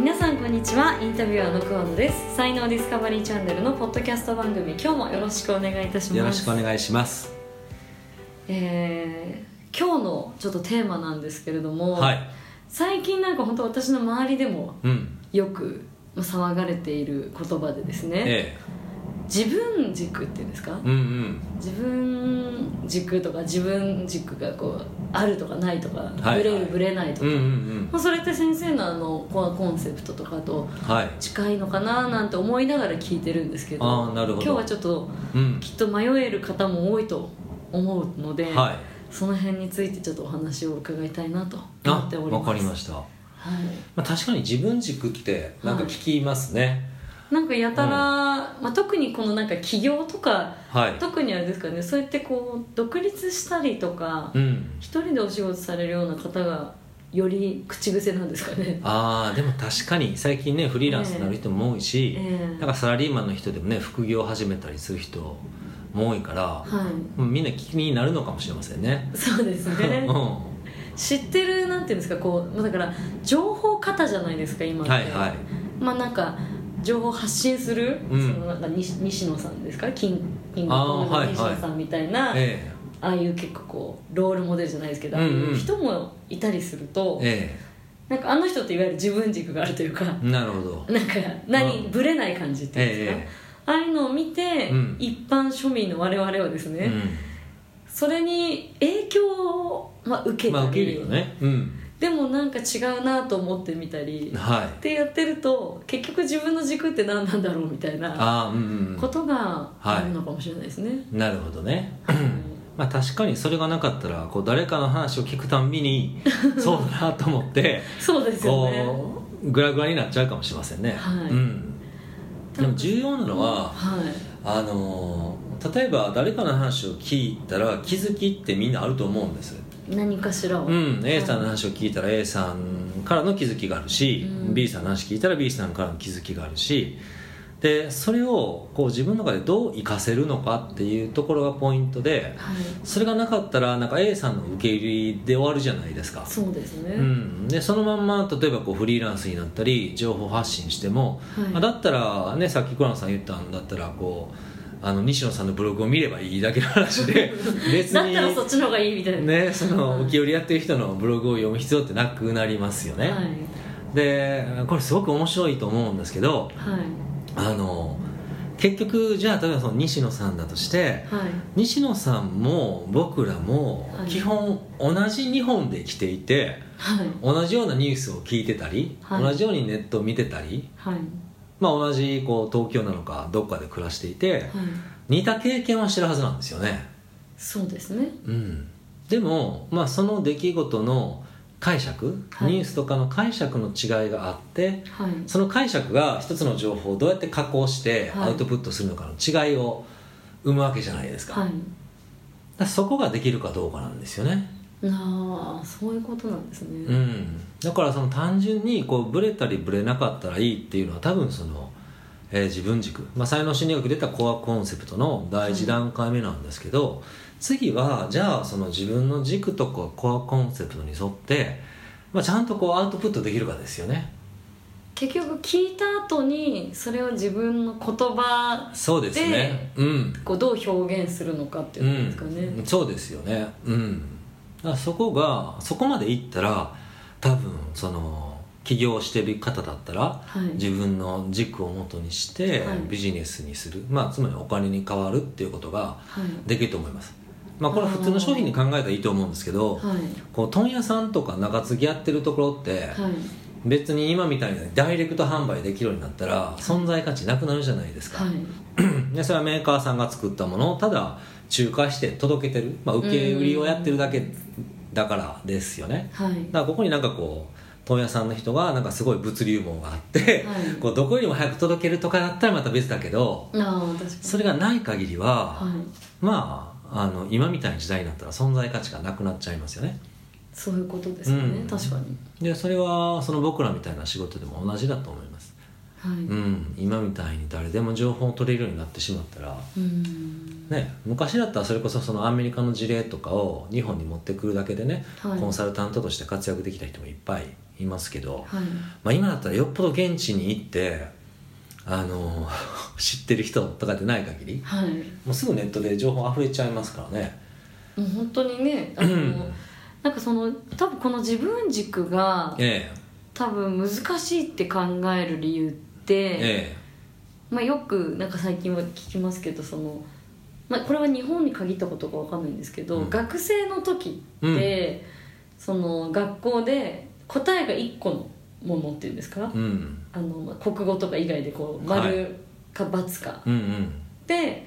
皆さんこんにちは。インタビュアーの桑野です。才能ディスカバリーチャンネルのポッドキャスト番組。今日もよろしくお願いいたします。よろしくお願いします。えー今日のちょっとテーマなんですけれども、はい。最近なんか本当私の周りでもうん。よくまあ騒がれている言葉でですね、え自分軸っていうんですか、えうんうん。自分軸とか自分軸がこうあるとかないとか、はいブレるブレないとか、うんうんうん。まあ、それって先生のあのコアコンセプトとかとはい。近いのかななんて思いながら聞いてるんですけどあーなるほど。今日はちょっとうん。きっと迷える方も多いと思うので、はい。その辺についてちょっとお話を伺いたいなと思あっております。わかりました、はまあ、確かに自分軸ってなんか聞きますね。い、なんかやたら、まあ、特にこのなんか起業とかはい、特にあれですかねそうやってこう独立したりとかうん。一人でお仕事されるような方がより口癖なんですかね。ああでも確かに最近ねフリーランスになる人も多いし、ええ。なんかサラリーマンの人でもね副業を始めたりする人も多いから、はい。みんな気になるのかもしれませんね。そうですね。うん。知ってるなんていうんですかこうまあだから情報型じゃないですか今って、はいはい。まあなんか情報発信する、うん。そのなんか西西野さんですか？キンキコングのはいはい。西野さんみたいな、えああいう結構こうロールモデルじゃないですけど、う人もいたりすると、ええ。なんかあの人っていわゆる自分軸があるというか、えなるほど。なんか何、うん。ぶれない感じっていうんですか、えああいうのを見て、うん。一般庶民の我々はですね、えそれに影響を、まあ、受うけたり、んまあ受けるよね。うんでもなんか違うなと思ってみたりはい。ってやってると結局自分の軸って何なんだろうみたいなことがあるのかもしれないですね、なるほどね。はい。まあ確かにそれがなかったらこう誰かの話を聞くたんびに そうだなと思ってそうですよね。こうグラグラになっちゃうかもしれませんね、はい。うん、でも重要なのははい。あのー例えば誰かの話を聞いたら気づきってみんなあると思うんです何かしらを、うん A さんの話を聞いたら A さんからの気づきがあるし、うん。B さんの話聞いたら B さんからの気づきがあるしでそれをこう自分の中でどう活かせるのかっていうところがポイントではい。それがなかったらなんか A さんの受け入れで終わるじゃないですか、そうですね、うん、でそのまんま例えばこうフリーランスになったり情報発信しても、はい。あだったらねさっき倉野さん言ったんだったらこうあの西野さんのブログを見ればいいだけの話で 別にだったらそっちの方がいいみたいな、ねそのはい。受け売りやってる人のブログを読む必要ってなくなりますよね、はい。でこれすごく面白いと思うんですけどはい。あの結局じゃあ例えばその西野さんだとしてはい。西野さんも僕らもはい。基本同じ日本で生きていて、はい。同じようなニュースを聞いてたり、はい。同じようにネットを見てたり、はいまあ、同じこう東京なのかどっかで暮らしていて、はい。似た経験はしてるはずなんですよね、そうですね。うん、でも、まあ、その出来事の解釈、はい。ニュースとかの解釈の違いがあってはい。その解釈が一つの情報をどうやって加工してはい。アウトプットするのかの違いを生むわけじゃないですか,、はい。そこができるかどうかなんですよねああそういうことなんですね、うん、だからその単純にこうブレたりブレなかったらいいっていうのは多分その、えー自分軸、まあ、才能心理学で出たコアコンセプトの第一段階目なんですけど、次はじゃあその自分の軸とかコアコンセプトに沿って、まあ、ちゃんとこうアウトプットできるかですよね。結局聞いた後にそれを自分の言葉そうですね。うん。こうどう表現するのかっていうことですかね、うん、そうですよね。うんだからそこがそこまでいったら多分その起業してる方だったら、はい。自分の軸をもとにしてはい。ビジネスにする、まあ、つまりお金に変わるっていうことがはい。できると思います、まあ、これは普通の商品に考えたらいいと思うんですけど、はい。こう問屋さんとか中継ぎやってるところって、はい別に今みたいにダイレクト販売できるようになったら存在価値なくなるじゃないですか、はい。でそれはメーカーさんが作ったものをただ仲介して届けてる、まあ、受け売りをやってるだけだからですよね。はい。だからここになんかこう問屋さんの人がなんかすごい物流網があって、はい。こうどこよりも早く届けるとかだったらまた別だけどそれがない限りは、はい。まああの今みたいな時代になったら存在価値がなくなっちゃいますよねそういうことですよね、うん。確かに。でそれはその僕らみたいな仕事でも同じだと思います。はい。うん。今みたいに誰でも情報を取れるようになってしまったらうん。ね、昔だったらそれこそそのアメリカの事例とかを日本に持ってくるだけでね、はい。コンサルタントとして活躍できた人もいっぱいいますけど、はい。まあ、今だったらよっぽど現地に行ってあの 知ってる人とかでない限りはい。もうすぐネットで情報溢れちゃいますからね。もう本当にねあの、う んなんかその多分この自分軸がえ多分難しいって考える理由って、ええ。まあ、よくなんか最近は聞きますけどその、まあ、これは日本に限ったことかわかんないんですけど、うん。学生の時って、その学校で答えが1個のものっていうんですか、えうん。あのまあ国語とか以外でこうはい。丸か×か、うんうん。で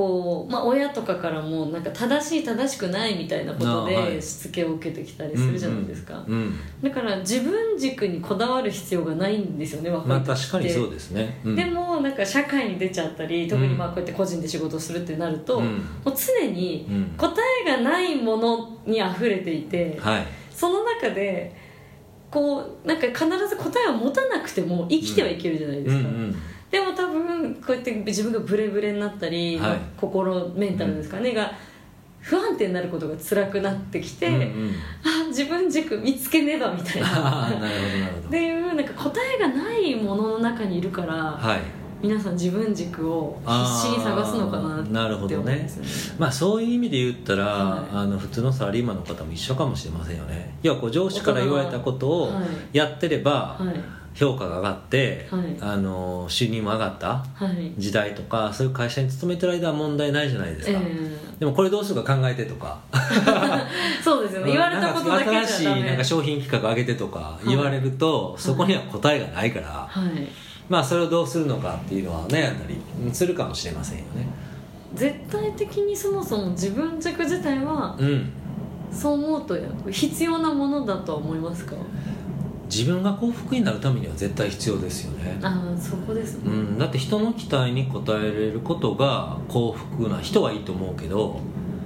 こう、まあ、親とかからもなんか正しい正しくないみたいなことでしつけを受けてきたりするじゃないですか、うんうん。だから自分軸にこだわる必要がないんですよね若まあ確かにそうですね、うん。でもなんか社会に出ちゃったり特にまあこうやって個人で仕事をするってなると、うん。もう常にうん。答えがないものに溢れていて、はい。その中でこうなんか必ず答えを持たなくても生きてはいけるじゃないですか、うんうんでも多分こうやって自分がブレブレになったり、はい。まあ心メンタルですかね、が不安定になることが辛くなってきて、うんうん。あ自分軸見つけねばみたいな。なるほどなるほど。っていうなんか答えがないものの中にいるから、はい皆さん自分軸を必死に探すのかなってなるほどね。ねまあそういう意味で言ったら、はい。あの普通のサラリーマンの方も一緒かもしれませんよね。要はこう上司から言われたことをはい。やってればはい。評価が上がって、はい。あの収入も上がったはい。時代とかそういう会社に勤めてる間は問題ないじゃないですえか、でもこれどうするか考えてとか。え そうですよね。言われたことだけ新しいなんメか商品企画上げてとか言われると、そこには答えがないから、はいまあそれをどうするのかっていうのは悩んだりするかもしれませんよね。絶対的にそもそも自分軸自体はうん。そう思うと必要なものだとは思いますか？自分が幸福になるためには絶対必要ですよね。ああそこですね、うん、だって人の期待に応えれることが幸福な人はいいと思うけど。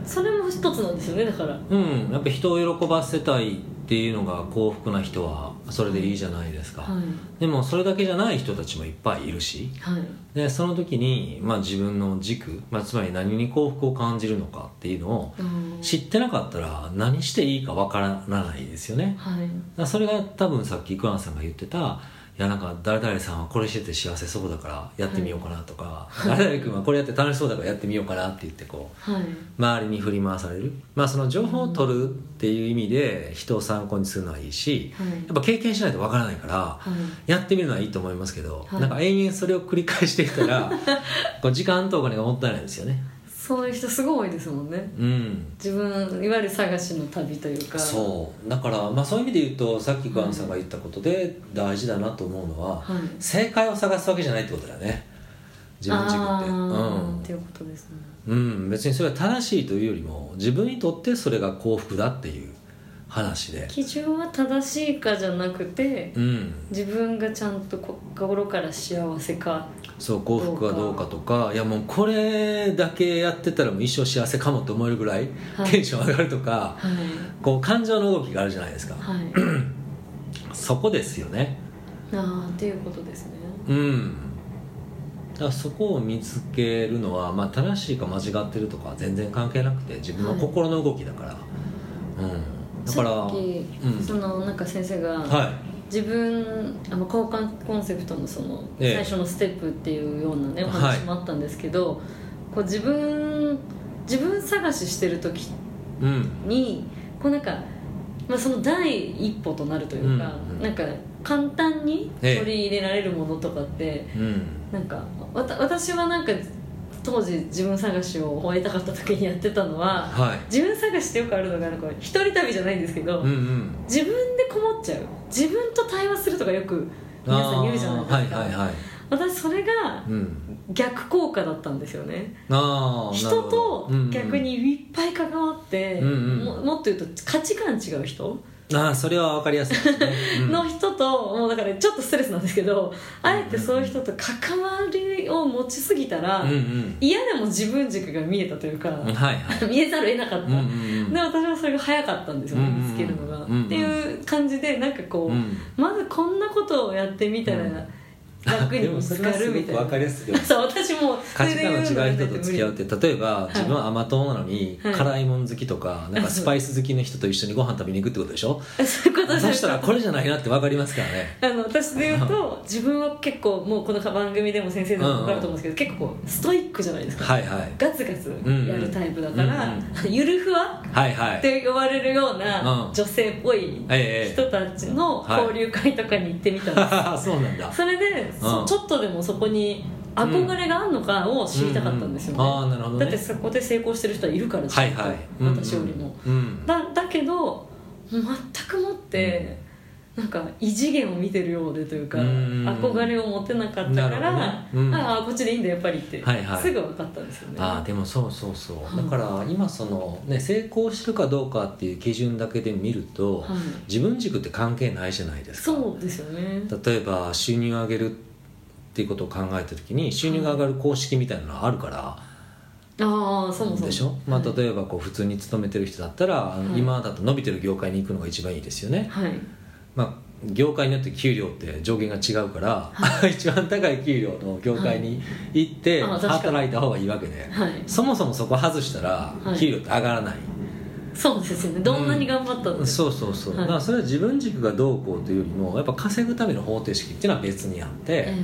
それも一つなんですよねだから。うん。やっぱ人を喜ばせたいっていうのが幸福な人はそれでいいじゃないですか、はい。でもそれだけじゃない人たちもいっぱいいるしはい。でその時に、まあ、自分の軸、まあ、つまり何に幸福を感じるのかっていうのをうん。知ってなかったら何していいかわからないですよね。はい。それが多分さっき桑名さんが言ってたいやなんか誰々さんはこれしてて幸せそうだからやってみようかなとか、誰々君はこれやって楽しそうだからやってみようかなって言ってこうはい。周りに振り回される。まあその情報を取るっていう意味で人を参考にするのはいいしはい。やっぱ経験しないとわからないからはい。やってみるのはいいと思いますけど、はい。なんか延々それを繰り返していったら こう時間とお金がもったいないですよねそういう人すごい多いですもんね。うん。自分いわゆる探しの旅というか。そう。だから、まあ、そういう意味で言うとさっき桑野さんが言ったことで大事だなと思うのは、はい。正解を探すわけじゃないってことだよね。自分軸って。あー。っていうことですね。うん、うん、別にそれは正しいというよりも自分にとってそれが幸福だっていう話で。基準は正しいかじゃなくてうん。自分がちゃんと心から幸せかそう幸福はどうかとか。いやもうこれだけやってたらもう一生幸せかもって思えるぐらいはい。テンション上がるとか、はい。こう感情の動きがあるじゃないですか、はい。そこですよね。ああっていうことですね。うん。だからそこを見つけるのは、まあ、正しいか間違ってるとかは全然関係なくて自分の心の動きだから、うんだからさっき、うん。そのなんか先生が、は自分あの交換コンセプトのそのええ。最初のステップっていうようなねおはい。話もあったんですけど、こう自分自分探ししてる時いうん。にこうなんか、まあ、その第一歩となるというか、うんうん。なんか簡単にええ。取り入れられるものとかって、うん。なんかわた私はなんか当時自分探しを終えたかった時にやってたのははい。自分探しってよくあるのがなんか一人旅じゃないんですけど、うんうん。自分でこもっちゃう。自分と対話するとかよく皆さん言うじゃないですか、はいはいはい。私それがうん。逆効果だったんですよね。ああ人と逆にいっぱい関わって、うんうん。ももっと言うと価値観違う人ああそれは分かりやすいですね、うん。の人と、もうだからちょっとストレスなんですけどあえてそういう人と関わりを持ちすぎたら、うんうん。嫌でも自分軸が見えたというか、はいはい。見えざるを得なかった、うんうんうん。で私はそれが早かったんですよ見つけるのが、うんうんっていう感じでなんかこう、うん。まずこんなことをやってみたら、うん楽に見つかるみたいな。分かりやすいよそう私も価値観の違う人と付き合うって例えばい自分は甘党なのにはい。辛いもん好きとかなんかスパイス好きの人と一緒にご飯食べに行くってことでしょ？そういうことそしたらこれじゃないなって分かりますからね。あの私で言うと自分は結構もうこの番組でも先生でも分かると思うんですけど、結構こうストイックじゃないですか、はいはい。ガツガツやるタイプだから、うんゆるふわ？はいはい。って呼ばれるようなうん。女性っぽいええ人たちの交流会とかに行ってみたんです、そうなんだ。それで、そうん。ちょっとでもそこに憧れがあるのかを知りたかったんですよね。だってそこで成功してる人はいるからはいはい。私よりも、うん。うんだだけど全くもって、なんか異次元を見てるようでというか、うん。憧れを持てなかったから、ね。うん。ああこっちでいいんだやっぱりって、はいはい。すぐ分かったんですよね。ああでもそうそうそう。はい。だから今そのね成功してるかどうかっていう基準だけで見るとはい。自分軸って関係ないじゃないですか。そうですよね。例えば収入を上げるっていうことを考えた時に収入が上がる公式みたいなのがあるからああそもそもでしょ、まあ、はい。例えばこう普通に勤めてる人だったら、今だと伸びてる業界に行くのが一番いいですよね、はいまあ、業界によって給料って上限が違うから、一番高い給料の業界に行って働いた方がいいわけで、はい。そもそもそこ外したらはい。給料って上がらない、そうですよね。どんなに頑張ったの、そうそうそう、はい。だからそれは自分軸がどうこうというよりもやっぱ稼ぐための方程式っていうのは別にあって、え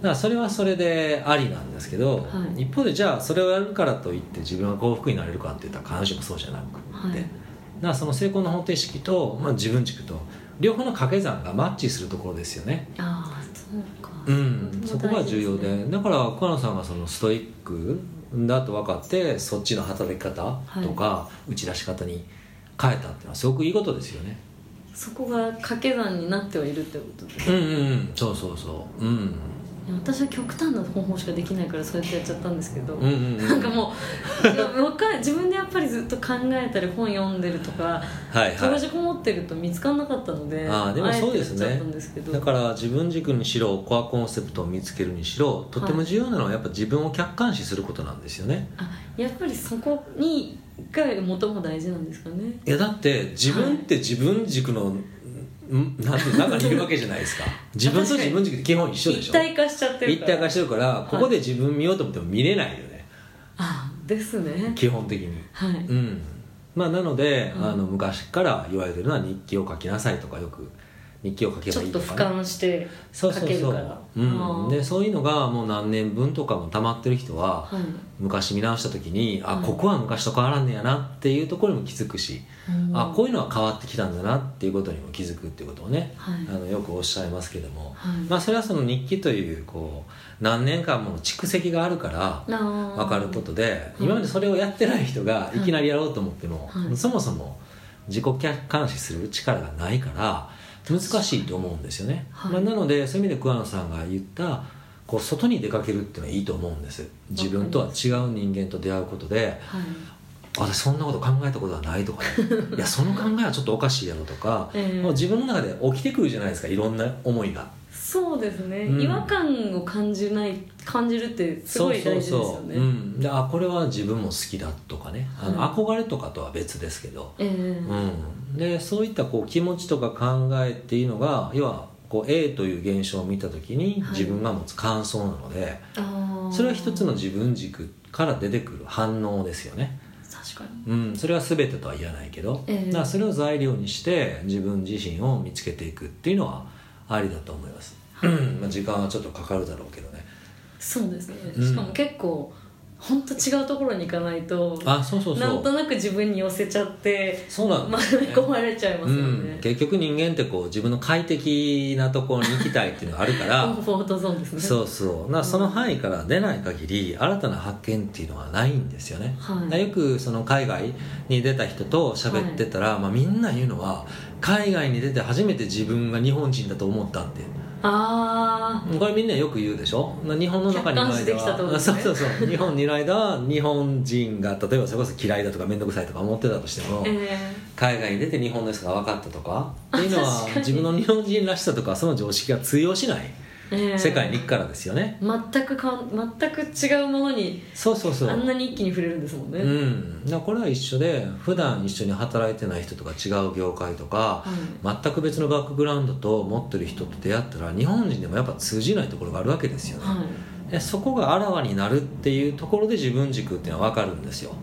だからそれはそれでありなんですけど、はい。一方でじゃあそれをやるからといって自分が幸福になれるかって言ったら必ずしもそうじゃなくて、はい。だからその成功の方程式と、まあ、自分軸と両方の掛け算がマッチするところですよね。ああそうか。うん。そこが重要で。ねだから桑野さんがそのストイックだと分かってそっちの働き方とか、打ち出し方に変えたっていうのはすごくいいことですよね。そこが掛け算になってはいるってことですうんうんうん。そうそうそう。うん私は極端な方法しかできないからそうやってやっちゃったんですけど、うんうんうん。なんかもう自分でやっぱりずっと考えたり本読んでるとかはいはい。閉じこもってると見つからなかったのであーでもそうですね。だから自分軸にしろコアコンセプトを見つけるにしろとても重要なのはやっぱ自分を客観視することなんですよね。あやっぱりそこにが最も大事なんですかね。いやだって自分って自分軸の、ん？なんて中にいるわけじゃないですか。自分と自分軸って基本一緒でしょ？一体化しちゃってるから。一体化してるからここで自分見ようと思っても見れないよね、あですね。基本的に。はい。うん。まあなので、うん。あの昔から言われてるのは日記を書きなさいとかよく日記を書けちょっと俯ばいいとか、ね、瞰してそうそうそう。書けるから、うあん、ー。でそういうのがもう何年分とかも溜まってる人ははい。昔見直した時にあはい。ここは昔と変わらんねやなっていうところにも気づくし、うん。あこういうのは変わってきたんだなっていうことにも気づくっていうことをね、はい。あのよくおっしゃいますけども、はい。まあ、それはその日記というこう何年間もの蓄積があるから分分かることで、うん今までそれをやってない人がいきなりやろうと思っても、はい。そもそも自己客観視する力がないから難しいと思うんですよね、はい。まあ、なのでそういう意味で桑野さんが言ったこう外に出かけるっていうのはいいと思うんです。自分とは違う人間と出会うことではい。私そんなこと考えたことはないとか、ね、いやその考えはちょっとおかしいやろとか、ええ。もう自分の中で起きてくるじゃないですかいろんな思いがそうですね、うん。違和感を感じない感じるってすごい大事ですよね。そうそうそう、うん、であこれは自分も好きだとかね。あの、はい憧れとかとは別ですけど、ええ。うん、でそういったこう気持ちとか考えっていうのが要はこう A という現象を見た時にはい。自分が持つ感想なので、あー。それは一つの自分軸から出てくる反応ですよね、確かに。うん、それは全てとは言わないけど、ええ。だからそれを材料にして自分自身を見つけていくっていうのはありだと思います、うんまあ、時間はちょっとかかるだろうけどね。そうですね、うん。しかも結構本当違うところに行かないとあそうそうそう。なんとなく自分に寄せちゃってそうなんまですよね込まれちゃいますようん。ね、、結局人間ってこう自分の快適なところに行きたいっていうのがあるかコら ンフォートゾーンですね。そうそう。なその範囲から出ない限り新たな発見っていうのはないんですよね、はい。よくその海外に出た人と喋ってたら、まあ、みんな言うのは海外に出て初めて自分が日本人だと思ったってあこれみんなよく言うでしょ？日本の中にいる客観視できたってことですね。そうそうそう。日本にいる間は日本人が例えばそれこそ嫌いだとか面倒くさいとか思ってたとしても、あえ。海外に出て日本の良さが分かったとかっていうのは自分の日本人らしさとかその常識が通用しない。ー、ええ世界に行くからですよね。全くかん全く違うものにそうそうそう。あんなに一気に触れるんですもんね、うん、だこれは一緒で普段一緒に働いてない人とか違う業界とか、全く別のバックグラウンドと持ってる人と出会ったら日本人でもやっぱ通じないところがあるわけですよね、はい。でそこがあらわになるっていうところで自分軸っていうのは分かるんですよ、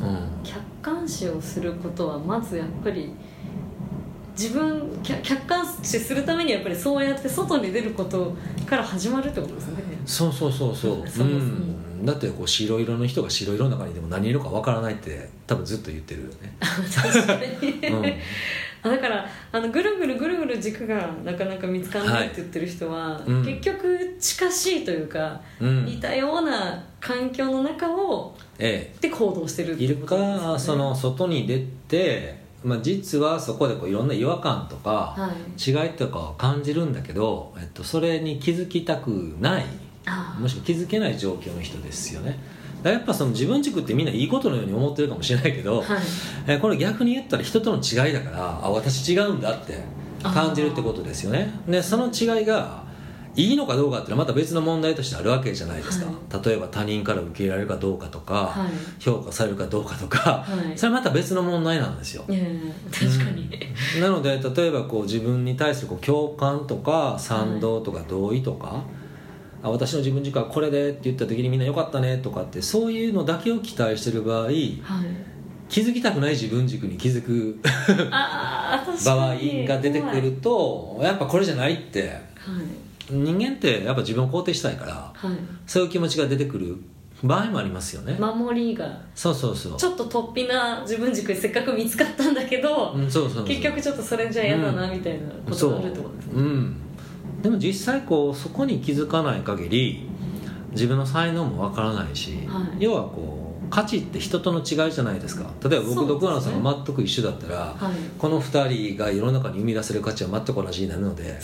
うん、客観視をすることはまずやっぱり自分客客観視するためにやっぱりそうやって外に出ることから始まるってことですね。そうそうそうそう、そうだってこう白色の人が白色の中にいても何色か分からないって多分ずっと言ってるよね、確かに、うん、あだからあのぐるぐるぐるぐる軸がなかなか見つからないって言ってる人は、うん。結局近しいというか、うん。似たような環境の中をえで行動してるってえいることですよね。かその外に出て、まあ、実はそこでこういろんな違和感とか、はい。違いとかを感じるんだけど、えっと、それに気づきたくない。あもしくは気づけない状況の人ですよね。やっぱその自分軸ってみんないいことのように思ってるかもしれないけど、はい。えこれ逆に言ったら人との違いだからあ私違うんだって感じるってことですよね。でその違いがいいのかどうかっていうのはまた別の問題としてあるわけじゃないですか、例えば他人から受け入れられるかどうかとか、はい。評価されるかどうかとか、はい。それはまた別の問題なんですよ。確かに、なので例えばこう自分に対するこう共感とか賛同とか同意とか、あ私の自分軸はこれでって言った時にみんなよかったねとかってそういうのだけを期待してる場合はい。気づきたくない自分軸に気づく場合が出てくるとやっぱこれじゃないってはい人間ってやっぱ自分を肯定したいからはい。そういう気持ちが出てくる場合もありますよね、守りがそうそうそう。ちょっと突飛な自分軸せっかく見つかったんだけど、うんそうそう結局ちょっとそれじゃ嫌だなみたいなことがあるってことですう。うん。でも実際こうそこに気づかない限り自分の才能もわからないし、はい。要はこう価値って人との違いじゃないですか。例えば僕と桑名さんが全く一緒だったら、はい。この2人が世の中に生み出せる価値は全く同じになるのでね。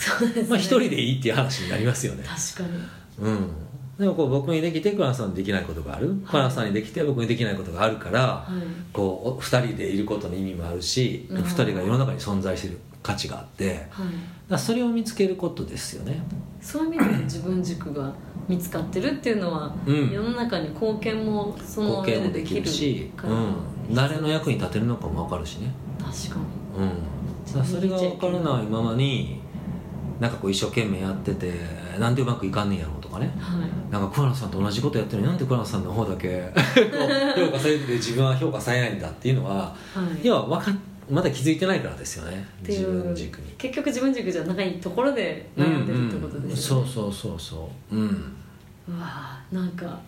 まあ、一人でいいっていう話になりますよね。確かに。うん。でもこう僕にできて桑名さんにできないことがある。桑名さんにできて僕にできないことがあるから、はい。こう2人でいることの意味もあるし、うん。2人が世の中に存在してる価値があってはいらそれを見つけることですよねそういう意味で自分軸が見つかってるっていうのは、うん。世の中に貢献もその貢上できでできるるし、うん、誰の役に立てるのかも分かるしね、確かに。うん、それが分からないままになんかこう一生懸命やっててなんでうまくいかんねんやろうとかね。はい。なんか桑名さんと同じことやってるのになんで桑名さんの方だけ 評価されてて自分は評価されないんだっていうのははい。要は分かっまだ気づいてないからですよね。自分う軸に。結局自分軸じゃないところで悩んでるってことですよね、そうそうそうそう。うん。うわーなんか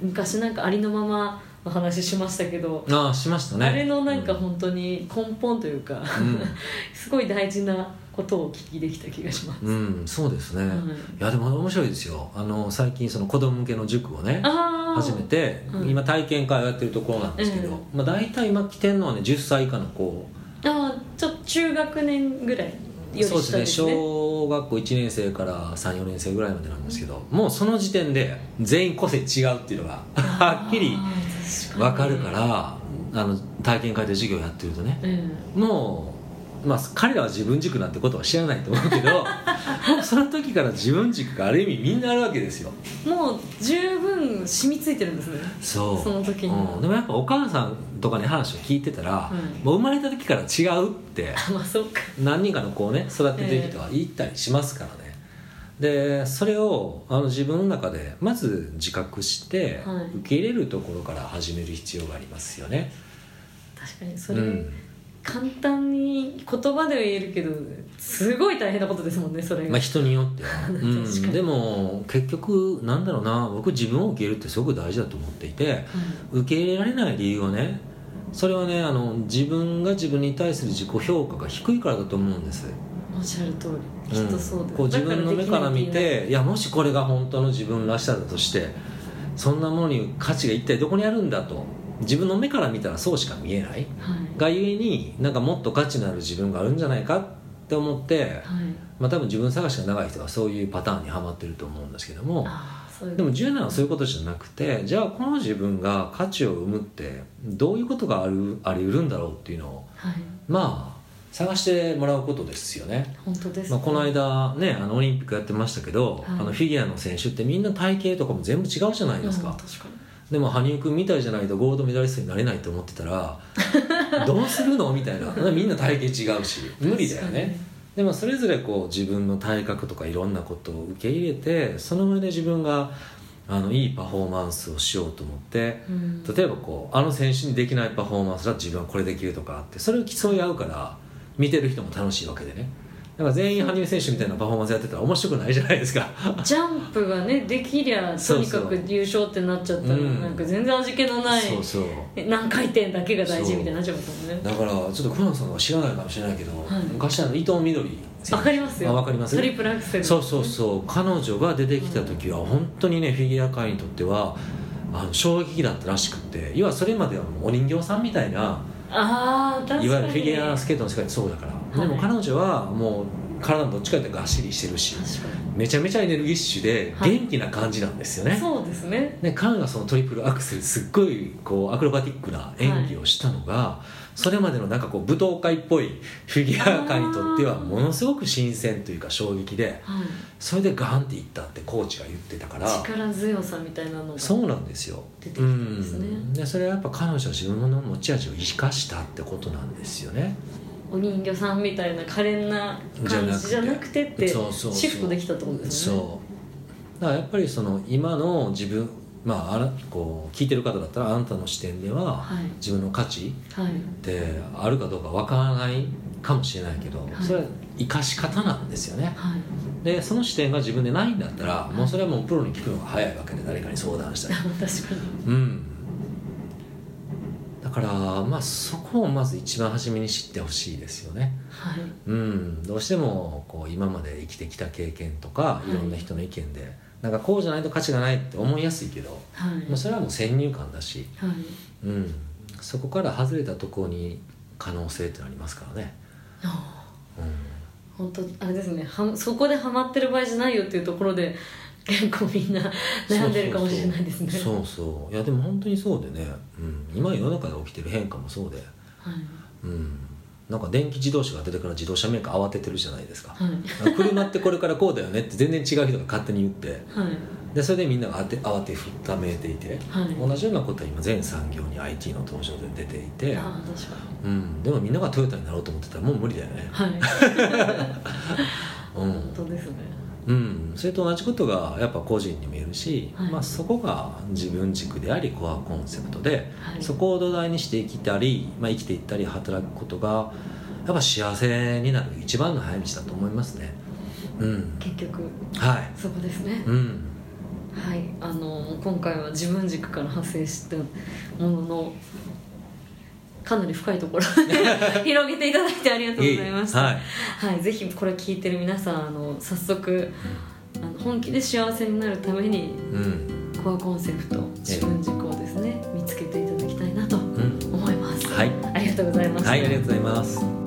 昔なんかありのままの話しましたけど、ああしましたね。あれのなんかうん。本当に根本というか、ん。すごい大事なことをお聞きできた気がします、うん、そうですね、はい。い、やでも面白いですよ。あの最近その子供向けの塾をね始めて、うん。今体験会をやってるところなんですけど、うんまあ、大体今来てるのはね10歳以下の子。ああちょっと中学年ぐらいよりそうですね。小学校1年生から34年生ぐらいまでなんですけどもうその時点で全員個性違うっていうのがはっきり分かるからあの体験会で授業やってるとねうん。もう、まあ、彼らは自分軸なんてことは知らないと思うけど もうその時から自分軸がある意味みんなあるわけですよ。もう十分染みついてるんですね。そう。その時に。うん、でもやっぱお母さんとかに話を聞いてたら、うんもう生まれた時から違うって。あ まあそうか。何人かの子をね育ててる人は言ったりしますからね、でそれをあの自分の中でまず自覚して、はい。受け入れるところから始める必要がありますよね。確かにそれ、うん。簡単に言葉では言えるけどすごい大変なことですもんねそれが、まあ、人によっては、確かうにん、でも結局なんだろうな。僕自分を受け入れるってすごく大事だと思っていて受け入れられない理由はねそれはねあの自分が自分に対する自己評価が低いからだと思うんですおっしゃる通り。きっとそうです、こう自分の目から見ていやもしこれが本当の自分らしさだとしてそんなものに価値が一体どこにあるんだと。自分の目から見たらそうしか見えない。はい。がゆえになんかもっと価値のある自分があるんじゃないかって思って、はい。まあ、多分自分探しが長い人はそういうパターンにはまってると思うんですけども。でも重要なのはそういうことじゃなくてじゃあこの自分が価値を生むってどういうことがあるあり得るんだろうっていうのを。はい。まあ探してもらうことですよね。本当です、まあ、この間ねあのオリンピックやってましたけど、はい。あのフィギュアの選手ってみんな体型とかも全部違うじゃないですか、うん確かに。でも羽生君みたいじゃないとゴールドメダリストになれないと思ってたら どうするの？みたいな。みんな体型違うし。無理だよね。でもそれぞれこう自分の体格とかいろんなことを受け入れてその上で自分があのいいパフォーマンスをしようと思ってうん。例えばこうあの選手にできないパフォーマンスだと自分はこれできるとかあってそれを競い合うから見てる人も楽しいわけでね。だから全員羽生選手みたいなパフォーマンスやってたら面白くないじゃないですか。ジャンプがねできりゃとにかく優勝ってなっちゃったらうん。なんか全然味気のないそうそう。何回転だけが大事みたいになっちゃいますもんねだからちょっと黒野さんは知らないかもしれないけど、はい。昔あの伊藤みどりわかりますよ。あわかります？トリプルアクセル。そうそうそう。彼女が出てきた時は本当にねフィギュア界にとってはあの衝撃だったらしくって要はそれまではもうお人形さんみたいなああ確かに。いわゆるフィギュアスケートの世界ってそうだから、はい。でも彼女はもう体どっちかってがっしりしてるしめちゃめちゃエネルギッシュではい。元気な感じなんですよね、にそうですね。で彼女がそのトリプルアクセルすっごいこうアクロバティックな演技をしたのが、それまでのなんかこう舞踏会っぽいフィギュア界にとってはものすごく新鮮というか衝撃ではい。それでガンっていったってコーチが言ってたから。力強さみたいなのがそうなんですよ。出てきたんですね。うん。でそれはやっぱ彼女は自分の持ち味を生かしたってことなんですよね。お人形さんみたいな可憐な感じじゃなくてって。そうそうそう。シフトできたってことですよね。そう。だからやっぱりその今の自分まああらこう聞いてる方だったらあなたの視点でははい。自分の価値はい。ってあるかどうかわからないかもしれないけど、はい。それは生かし方なんですよね。はい。でその視点が自分でないんだったらもうそれはもうプロに聞くのが早いわけで誰かに相談したり。確かに。うん。だからまあそこをまず一番初めに知ってほしいですよね。はい。うん。どうしてもこう今まで生きてきた経験とかい。いろんな人の意見で、なんかこうじゃないと価値がないって思いやすいけど、はい。もうそれはもう先入観だし、はい。うん、そこから外れたところに可能性ってのありますからね、あう本当あれですね。はそこでハマってる場合じゃないよっていうところで結構みんな悩んでるかもしれないですね。そうそう。いやでも本当にそうでね、うん、今世の中で起きてる変化もそうで、はい。うん、なんか電気自動車が出てから自動車メーカー慌ててるじゃないですか。はい。車ってこれからこうだよねって全然違う人が勝手に言ってはい。でそれでみんなが慌て慌てふっためいていて、はい。同じようなことは今全産業に IT の登場で出ていて、うん、でもみんながトヨタになろうと思ってたらもう無理だよね、はい。うん。本当ですねうん、それと同じことがやっぱ個人にも言えるし、はい。まあ、そこが自分軸でありコアコンセプトで、はい。そこを土台にして生きたり、まあ、生きていったり働くことがやっぱ幸せになる一番の早道だと思いますね。うん。結局はい。そこですね。うん。はい。あの今回は自分軸から派生したもののかなり深いところ 広げていただいてありがとうございました。はい。はい、ぜひこれ聞いてる皆さんあの早速あの本気で幸せになるためにうん。コアコンセプト自分軸をですね見つけていただきたいなとうん思います、はい。ありがとうございました、はいありがとうございます